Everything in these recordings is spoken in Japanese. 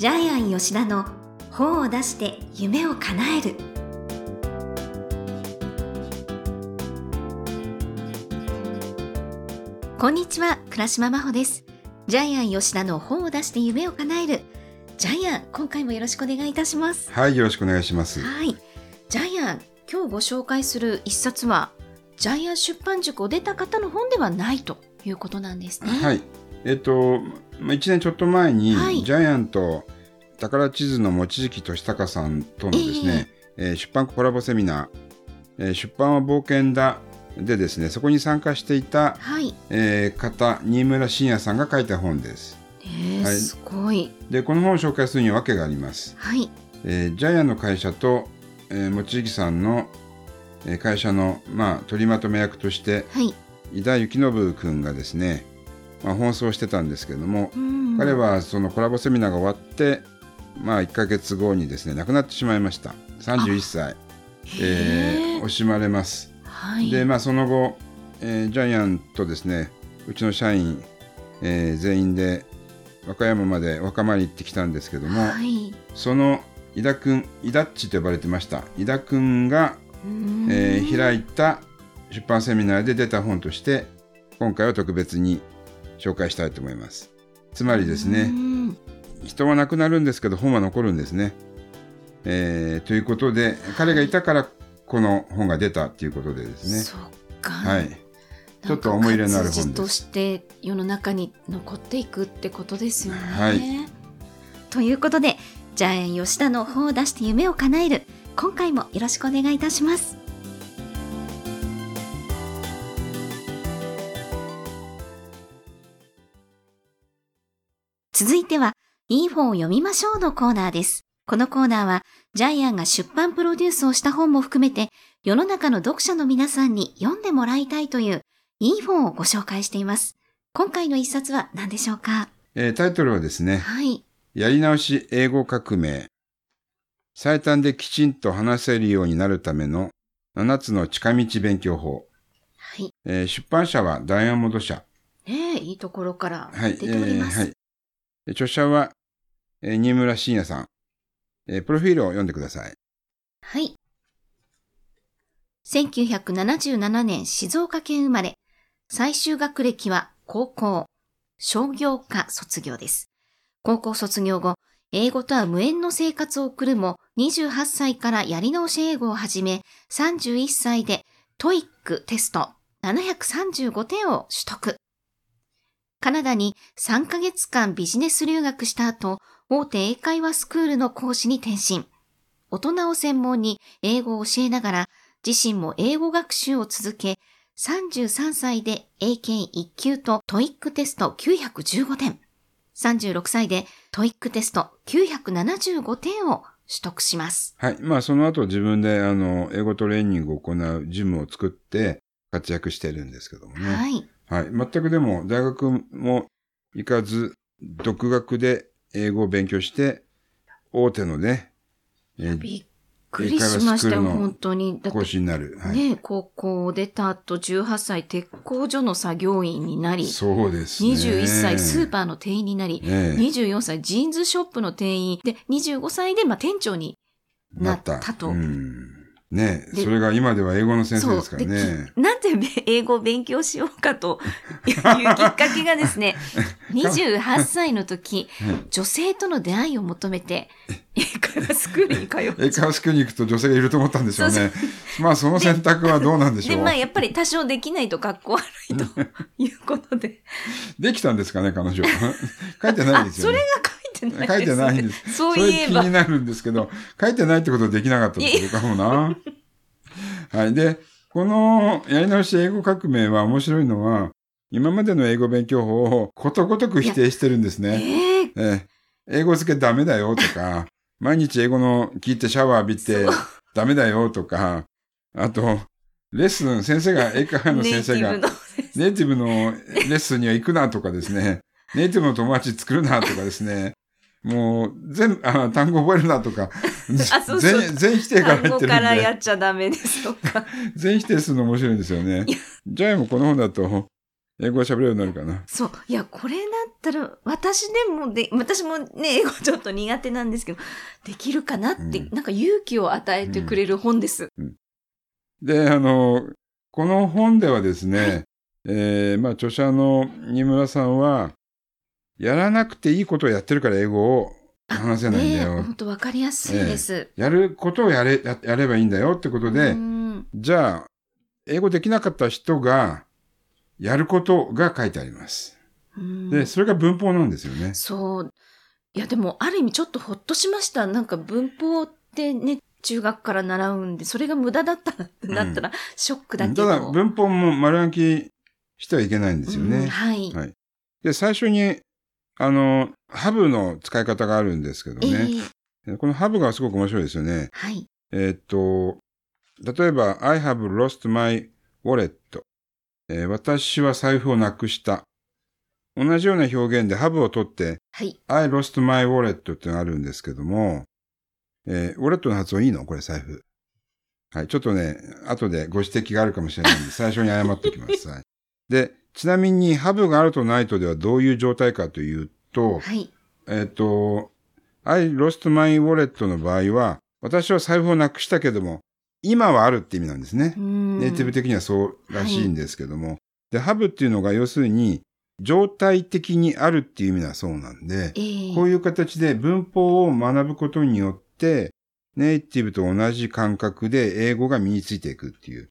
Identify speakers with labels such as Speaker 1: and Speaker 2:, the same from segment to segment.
Speaker 1: ジャイアン吉田の本を出して夢を叶える。こんにちは倉島真帆です。ジャイアン吉田の本を出して夢を叶える。ジャイアン今回もよろしくお願いいたします。
Speaker 2: はい、よろしくお願いします。
Speaker 1: はい。ジャイアン今日ご紹介する一冊はジャイアン出版塾を出た方の本ではないということなんですね。
Speaker 2: はい。えっと、まあ1年ちょっと前に、
Speaker 1: はい。
Speaker 2: ジャイアンと宝地図の望月俊隆さんとのですね、えー出版コラボセミナー、えー出版は冒険だでですね、そこに参加していた、
Speaker 1: はい。
Speaker 2: えー方、新村信也さんが書いた本です。
Speaker 1: えー
Speaker 2: はい。
Speaker 1: すごい。
Speaker 2: で、この本を紹介するには訳があります。
Speaker 1: はい。
Speaker 2: えージャイアンの会社と、えー、望月さんの、えー会社の、まあ、取りまとめ役として、
Speaker 1: はい。
Speaker 2: 井田幸信君がですね、まあ、奔走してたんですけども、
Speaker 1: うん
Speaker 2: 彼はそのコラボセミナーが終わって、まあ、1ヶ月後にですね亡くなってしまいました。31歳、えー惜しまれます、
Speaker 1: はい。
Speaker 2: で、まあ、その後、えージャイアンとですねうちの社員、えー全員で和歌山まで若参り行ってきたんですけども、
Speaker 1: はい。
Speaker 2: その井田君井田っちと呼ばれてました。井田君が、
Speaker 1: うん。
Speaker 2: えー開いた出版セミナーで出た本として今回は特別に紹介したいと思います。つまりですね、
Speaker 1: うん
Speaker 2: 人は亡くなるんですけど本は残るんですね、えーということで彼がいたからこの本が出たっていうことでですね。
Speaker 1: そっか。
Speaker 2: はい。ちょっと思い入れのある本
Speaker 1: として世の中に残っていくってことですよね。
Speaker 2: はい。
Speaker 1: ということでジャイアン吉田の本を出して夢を叶える。今回もよろしくお願いいたします。続いては、いい本を読みましょうのコーナーです。このコーナーは、ジャイアンが出版プロデュースをした本も含めて、世の中の読者の皆さんに読んでもらいたいという、いい本をご紹介しています。今回の一冊は何でしょうか？
Speaker 2: えータイトルはですね
Speaker 1: はい。
Speaker 2: やり直し英語革命最短できちんと話せるようになるための7つの近道勉強法、
Speaker 1: はい。
Speaker 2: えー出版社はダイヤモンド社
Speaker 1: ねえ、いいところから
Speaker 2: はい、
Speaker 1: 出ております。
Speaker 2: えーはい。著者は、えー新村信也さん。えープロフィールを読んでください。
Speaker 1: はい。1977年静岡県生まれ、最終学歴は高校、商業科卒業です。高校卒業後、英語とは無縁の生活を送るも、28歳からやり直し英語を始め、31歳で TOEICテスト735点を取得。カナダに3ヶ月間ビジネス留学した後、大手英会話スクールの講師に転身。大人を専門に英語を教えながら、自身も英語学習を続け、33歳で英検1級と TOEICテスト915点。36歳で TOEICテスト975点を取得します。
Speaker 2: はい。まあ、その後自分で、あの、英語トレーニングを行うジムを作って活躍してるんですけどもね。
Speaker 1: はい。
Speaker 2: はい。全くでも、大学も行かず、独学で英語を勉強して、大手のね、えー
Speaker 1: びっくりしましたよ、本当に。
Speaker 2: 講
Speaker 1: て
Speaker 2: 師になる。はい。
Speaker 1: ね、高校を出た後18歳鉄工所の作業員になり、
Speaker 2: そうですね。
Speaker 1: 21歳スーパーの店員になり、
Speaker 2: ねえ
Speaker 1: 24歳ジーンズショップの店員で、25歳でまあ店長になったと。
Speaker 2: うん。ね
Speaker 1: で
Speaker 2: それが今では英語の先生ですから
Speaker 1: で
Speaker 2: ね。
Speaker 1: き なんで英語を勉強しようかというきっかけがですね、28歳の時、女性との出会いを求めて、英会話スクールに通う。
Speaker 2: 英会話スクールに行くと女性がいると思ったんでしょうね。まあその選択はどうなんでし
Speaker 1: で、
Speaker 2: ょう。
Speaker 1: まあやっぱり多少できないと格好悪いということで。
Speaker 2: できたんですかね、彼女。書いてない
Speaker 1: あ、
Speaker 2: ですよね。
Speaker 1: それが書いてないです、ね。
Speaker 2: 書いてないんです。
Speaker 1: そういえば
Speaker 2: 気に。なるんですけど、書いてないってことはできなかったってことかもな。はい。で、このやり直し英語革命は面白いのは、今までの英語勉強法をことごとく否定してるんですね。
Speaker 1: ええ
Speaker 2: ええ。英語付けダメだよとか、毎日英語の聞いてシャワー浴びてダメだよとか、あと、レッスン、先生が、英会話の先生が
Speaker 1: ネイティブ、の
Speaker 2: レッスンには行くなとかですね、ネイティブの友達作るなとかですね、もう、全部、あ単語覚えるなとか、
Speaker 1: あそうそう。
Speaker 2: 全全否定から
Speaker 1: 単語
Speaker 2: 入ってるんで、
Speaker 1: からやっちゃダメですとか。
Speaker 2: 全否定するの面白いんですよね。
Speaker 1: いや。
Speaker 2: ジャイもこの本だと、英語が喋れるようになるかな。
Speaker 1: そう。いや、これだったら、私でもで、私もね、英語ちょっと苦手なんですけど、できるかなって、
Speaker 2: うん
Speaker 1: なんか勇気を与えてくれる本です。
Speaker 2: で、あの、この本ではですね、えーまあ、著者の新村さんは、やらなくていいことをやってるから英語を話せないんだ
Speaker 1: ね
Speaker 2: よ。
Speaker 1: 本当わかりやすいです。
Speaker 2: やることをやれや、やればいいんだよってことで、
Speaker 1: うん
Speaker 2: じゃあ、英語できなかった人が、やることが書いてあります。
Speaker 1: うん
Speaker 2: で、それが文法なんですよね。
Speaker 1: そう。いや、でも、ある意味ちょっとほっとしました。なんか文法ってね、中学から習うんで、それが無駄だったらってなったら、ショックだ
Speaker 2: た
Speaker 1: けど。
Speaker 2: だ、文法も丸暗記してはいけないんですよ
Speaker 1: うん
Speaker 2: ね。
Speaker 1: はい。
Speaker 2: はい。で、最初に、あの、ハブの使い方があるんですけど
Speaker 1: え
Speaker 2: ね。
Speaker 1: え
Speaker 2: このハブがすごく面白いですよね。
Speaker 1: はい。
Speaker 2: えーっと、例えば、I have lost my wallet、えー私は財布をなくした。同じような表現でハブを取って、
Speaker 1: はい。
Speaker 2: I lost my wallet ってのがあるんですけども、えーウォレットの発音いいの？これ財布。はい。ちょっとね、後でご指摘があるかもしれないんで、最初に謝っておきます。はい。で、ちなみにハブがあるとないとではどういう状態かというと、
Speaker 1: はい。
Speaker 2: えっ、と、I lost my wallet の場合は、私は財布をなくしたけども、今はあるって意味なんですね。ネイティブ的にはそうらしいんですけども。で、have っていうのが要するに、状態的にあるっていう意味はそうなんで、
Speaker 1: ええ
Speaker 2: こういう形で文法を学ぶことによって、ネイティブと同じ感覚で英語が身についていくっていう、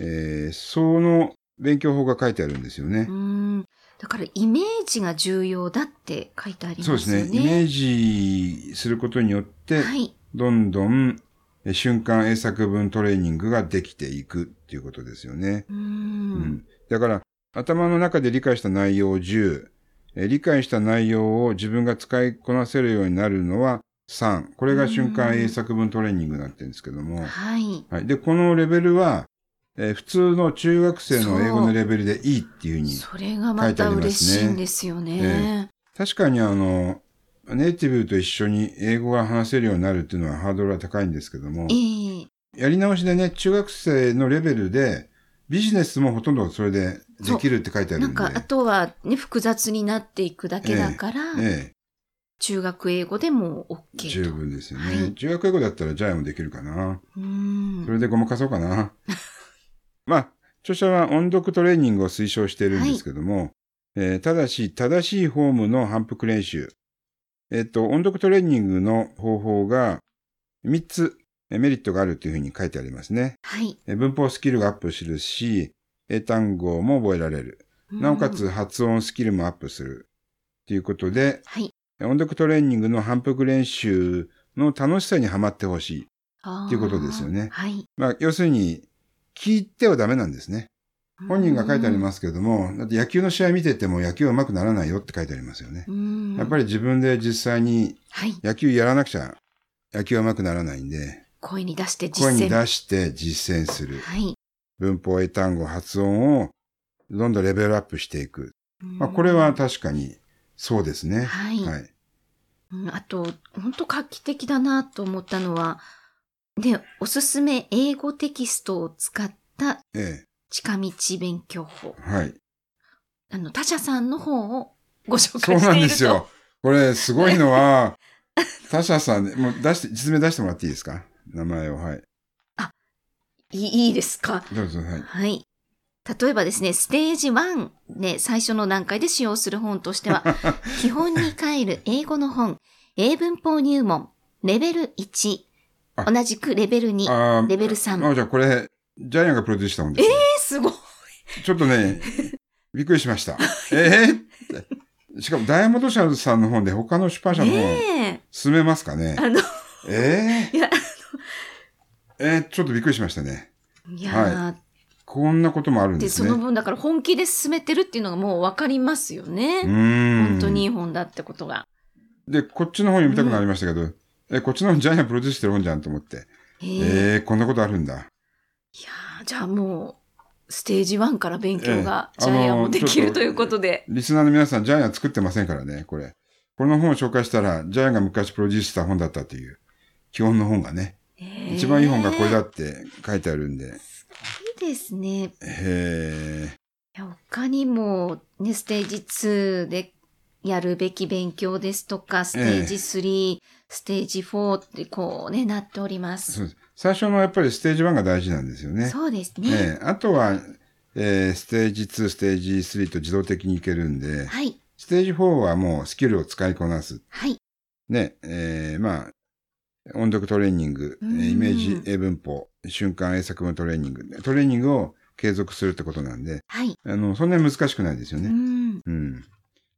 Speaker 2: えーその勉強法が書いてあるんですよね
Speaker 1: う。ん。だから、イメージが重要だって書いてありますよね。
Speaker 2: そうですね。イメージすることによって、
Speaker 1: はい。
Speaker 2: どんどんえ瞬間英作文トレーニングができていくっていうことですよね。
Speaker 1: う。
Speaker 2: うんんだから、頭の中で理解した内容を10、え理解した内容を自分が使いこなせるようになるのは3。これが瞬間英作文トレーニングになってるんですけども。
Speaker 1: はい。
Speaker 2: はい。で、このレベルは、えー普通の中学生の英語のレベルでいいっていうふうに。
Speaker 1: それがまた嬉しいんですよね。
Speaker 2: 確かにあの、ネイティブと一緒に英語が話せるようになるっていうのはハードルは高いんですけども
Speaker 1: え、え
Speaker 2: やり直しでね、中学生のレベルで、ビジネスもほとんどそれでできるって書いてあるで。
Speaker 1: なんんか、あとはね、複雑になっていくだけだから、
Speaker 2: え
Speaker 1: 中学英語でも OK。
Speaker 2: 十分ですよね。
Speaker 1: はい
Speaker 2: 中学英語だったらジャイもできるかな。
Speaker 1: うん
Speaker 2: それでごまかそうかな。まあ、著者は音読トレーニングを推奨しているんですけども、えーただし、正しいフォームの反復練習。えっ、と、音読トレーニングの方法が3つえメリットがあるというふうに書いてありますね。
Speaker 1: はい。
Speaker 2: え文法スキルがアップするし、英単語も覚えられる。なおかつ
Speaker 1: うん、
Speaker 2: 発音スキルもアップする。ということで、
Speaker 1: はい。
Speaker 2: 音読トレーニングの反復練習の楽しさにはまってほしい。
Speaker 1: っ
Speaker 2: っていうことですよね
Speaker 1: はい。
Speaker 2: まあ、要するに、聞いてはダメなんですね。本人が書いてありますけれども、だって野球の試合見てても野球は上手くならないよって書いてありますよね。
Speaker 1: うん。
Speaker 2: やっぱり自分で実際に
Speaker 1: はい。
Speaker 2: 野球やらなくちゃ野球は上手くならないんで、
Speaker 1: 声に出して実
Speaker 2: 声に
Speaker 1: 践。
Speaker 2: 出して実践する。
Speaker 1: はい。
Speaker 2: 文法、英単語、発音をどんどんレベルアップしていく。まあ、これは確かにそうですね。
Speaker 1: はい
Speaker 2: はい。
Speaker 1: うんあと、本当画期的だなと思ったのは、で、おすすめ英語テキストを使った
Speaker 2: え
Speaker 1: 近道勉強法。
Speaker 2: え。はい。
Speaker 1: あの、他社さんの方をご紹
Speaker 2: そうな
Speaker 1: 介していると。
Speaker 2: んですよ。これ、すごいのは、他社さんで、もう出して、実名出してもらっていいですか？名前を。はい。
Speaker 1: いいいいですか？
Speaker 2: どうぞ、はい。
Speaker 1: はい。例えばですね、ステージ1で最初の段階で使用する本としては、基本に帰る英語の本、英文法入門、レベル1、
Speaker 2: あ
Speaker 1: 同じくレベル2、
Speaker 2: あー
Speaker 1: レベル3。
Speaker 2: あ、じゃあこれ、ジャイアンがプロデュースした本です、ね。
Speaker 1: えー、すごい。
Speaker 2: ちょっとね、びっくりしました。えーってしかも、ダイヤモンドシャルさんの本で他の出版社の本、
Speaker 1: ね
Speaker 2: 進めますかね？
Speaker 1: え。あの、
Speaker 2: え
Speaker 1: いや、
Speaker 2: ー、えー、ちょっとびっくりしましたね。
Speaker 1: いやー、
Speaker 2: こんなこともあるん
Speaker 1: で、
Speaker 2: ですね。
Speaker 1: その分だから本気で進めてるっていうのがもうわかりますよね。
Speaker 2: うーん。
Speaker 1: 本当にいい本だってことが。
Speaker 2: で、こっちの本読みたくなりましたけど、え、こっちの本ジャイアンプロデュースしてる本じゃんと思って。
Speaker 1: えー
Speaker 2: えー、こんなことあるんだ。
Speaker 1: いやーじゃあもう、ステージ1から勉強が
Speaker 2: ええ
Speaker 1: ジャイアンもできるということで。
Speaker 2: リスナーの皆さん、ジャイアン作ってませんからね、これ。この本を紹介したら、ジャイアンが昔プロデュースした本だったという、基本の本がね。一番いい本がこれだ
Speaker 1: い
Speaker 2: って書いてあるんで。
Speaker 1: いですね。
Speaker 2: へ
Speaker 1: いや他にも、ね、ステージ2でやるべき勉強ですとか、ステージ3、ステージ4ってこうね、なっております。
Speaker 2: そうです。最初のやっぱりステージ1が大事なんですよね。
Speaker 1: そうですね。
Speaker 2: ええあとは、えーステージ2、ステージ3と自動的にいけるんで、
Speaker 1: はい。
Speaker 2: ステージ4はもうスキルを使いこなす。
Speaker 1: はい。
Speaker 2: ね、えーまあ、音読トレーニング、イメージ英文法、瞬間英作文トレーニング、トレーニングを継続するってことなんで、
Speaker 1: はい。
Speaker 2: あの、そんなに難しくないですよ
Speaker 1: う
Speaker 2: ね。
Speaker 1: ん。
Speaker 2: うん。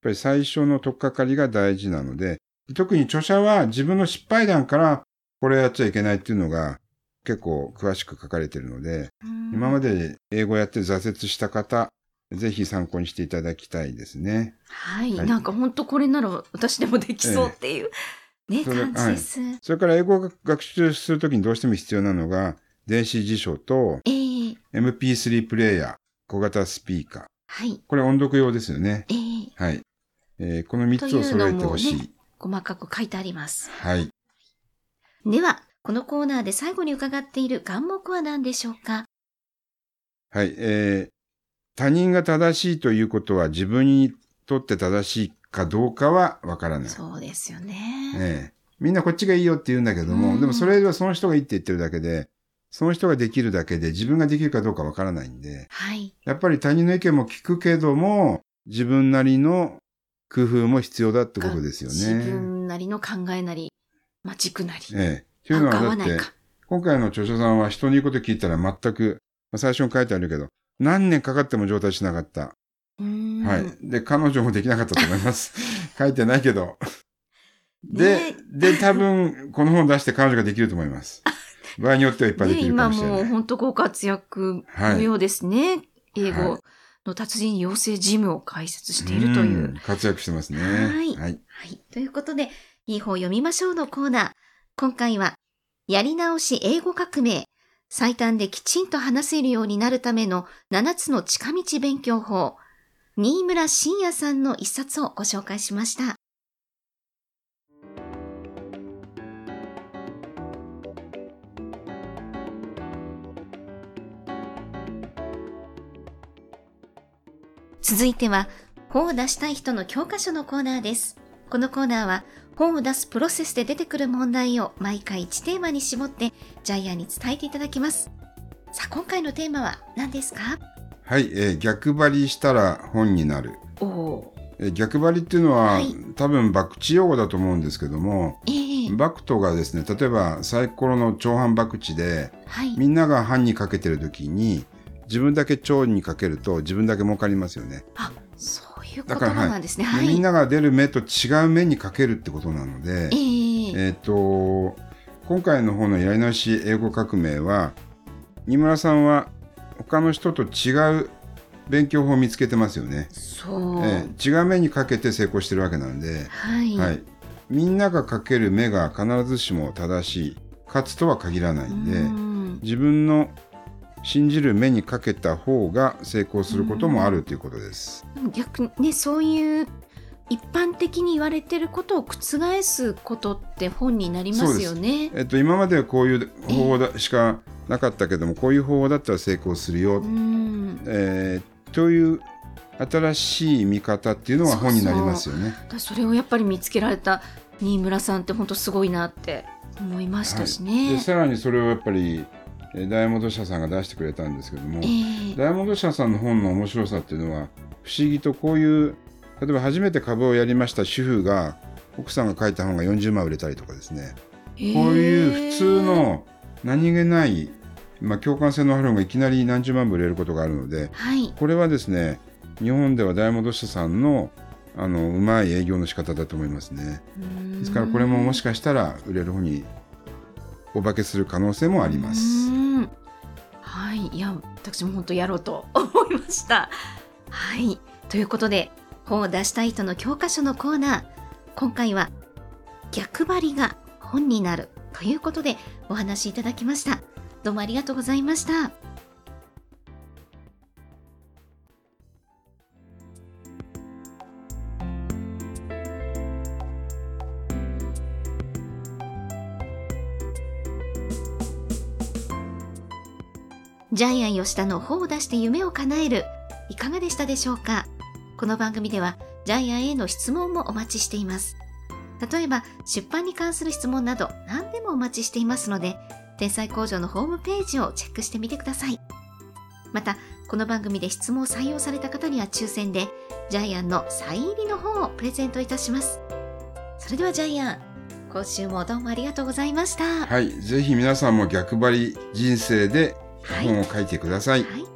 Speaker 2: やっぱり最初の取っかかりが大事なので、特に著者は自分の失敗談からこれやっちゃいけないっていうのが結構詳しく書かれてるので、今ま
Speaker 1: で。
Speaker 2: で英語やって挫折した方、ぜひ参考にしていただきたいですね。
Speaker 1: はい。
Speaker 2: はい
Speaker 1: なんか本当これなら私でもできそうっていう、ね、
Speaker 2: それ
Speaker 1: 感じです。
Speaker 2: それから英語を学習するときにどうしても必要なのが、電子辞書と
Speaker 1: ええ
Speaker 2: MP3 プレイヤー、小型スピーカー。
Speaker 1: はい。
Speaker 2: これ音読用ですよね。
Speaker 1: ええ
Speaker 2: はい。えーこの3つを揃えてほしい。
Speaker 1: というのも細かく書いてあります。
Speaker 2: はい。
Speaker 1: では、このコーナーで最後に伺っている願目は何でしょうか？
Speaker 2: はい。えー他人が正しいということは自分にとって正しいかどうかはわからない。
Speaker 1: そうですよね。
Speaker 2: ええみんなこっちがいいよって言うんだけども、
Speaker 1: うん
Speaker 2: でもそれはその人がいいって言ってるだけで、その人ができるだけで自分ができるかどうかわからないんで、
Speaker 1: はい。
Speaker 2: やっぱり他人の意見も聞くけども、自分なりの工夫も必要だってことですよ
Speaker 1: 自
Speaker 2: ね。
Speaker 1: 分なりの考えなり、まあ、軸なり。
Speaker 2: ええ。というのはだって。今回の著者さんは人に言うこと聞いたら全く、まあ最初に書いてあるけど、何年かかっても上達しなかった。はい。で、彼女もできなかったと思います。書いてないけど。で
Speaker 1: ね、
Speaker 2: で、多分、この本を出して彼女ができると思います。場合によってはいっぱいで
Speaker 1: ね、
Speaker 2: きるか
Speaker 1: 今
Speaker 2: もしれない。
Speaker 1: もう本当ご活躍のようですね。英語の達人養成ジムを開設しているという。
Speaker 2: ん活躍してますね。
Speaker 1: はい
Speaker 2: はい。
Speaker 1: はい。ということで、いい本読みましょうのコーナー。今回は、やり直し英語革命。最短できちんと話せるようになるための7つの近道勉強法。新村信也さんの一冊をご紹介しました。続いては、本を出したい人の教科書のコーナーです。このコーナーは、本を出すプロセスで出てくる問題を毎回1テーマに絞って、ジャイアンに伝えていただきます。さあ、今回のテーマは何ですか？
Speaker 2: はい、えー逆張りしたら本になる。
Speaker 1: おお
Speaker 2: えー逆張りっていうのは、
Speaker 1: はい
Speaker 2: 多分、博打用語だと思うんですけども、
Speaker 1: ええ
Speaker 2: バクトがですね、例えばサイコロの長半博打で、
Speaker 1: はい。
Speaker 2: みんなが半にかけてるときに、自分だけ長にかけると自分だけ儲かりますよね。
Speaker 1: あ、そういう言
Speaker 2: だから
Speaker 1: 葉なんですね。はい。
Speaker 2: でみんなが出る目と違う目にかけるってことなので、
Speaker 1: ええ
Speaker 2: えっ、と、今回の方のやり直し英語革命は、二村さんは他の人と違う勉強法を見つけてますよね。
Speaker 1: そう。
Speaker 2: ええ違う目にかけて成功してるわけなんで、
Speaker 1: はい。
Speaker 2: はい。みんながかける目が必ずしも正しい、勝つとは限らないんで、
Speaker 1: うん
Speaker 2: 自分の信じる目にかけた方が成功することもあるということです。
Speaker 1: 逆にね、そういう一般的に言われてることを覆すことって本になりますよね。
Speaker 2: えっと、今まではこういう方法だしかなかったけども、こういう方法だったら成功するよ
Speaker 1: う、ん。
Speaker 2: えーという新しい見方っていうのは本になりますよね。
Speaker 1: だからそれをやっぱり見つけられた新村さんって本当すごいなって思いましたし
Speaker 2: で
Speaker 1: ね。
Speaker 2: さらにそれをやっぱりえーダイヤモンド社さんが出してくれたんですけども、
Speaker 1: ええ。
Speaker 2: ダイヤモンド社さんの本の面白さっていうのは不思議とこういう例えば初めて株をやりました主婦が奥さんが書いた本が40万売れたりとかですね。こういう普通の何気ない、まあ、共感性のある本がいきなり何十万部売れることがあるので
Speaker 1: はい。
Speaker 2: これはですね日本ではダイヤモンド社さんのあのうまい営業の仕方だと思いますね。ですからこれももしかしたら売れる本にお化けする可能性もあります。
Speaker 1: い。や、私も本当やろうと思いました。はい。ということで、本を出したい人の教科書のコーナー。今回は、逆張りが本になるということでお話いただきました。どうもありがとうございました。ジャイアン吉田の本を出して夢を叶える。いかがでしたでしょうか？この番組ではジャイアンへの質問もお待ちしています。例えば出版に関する質問など何でもお待ちしていますので、天才工場のホームページをチェックしてみてください。また、この番組で質問を採用された方には抽選で、ジャイアンのサイン入りの本をプレゼントいたします。それではジャイアン、今週もどうもありがとうございました。
Speaker 2: はい。ぜひ皆さんも逆張り人生で本を書いてください。
Speaker 1: はい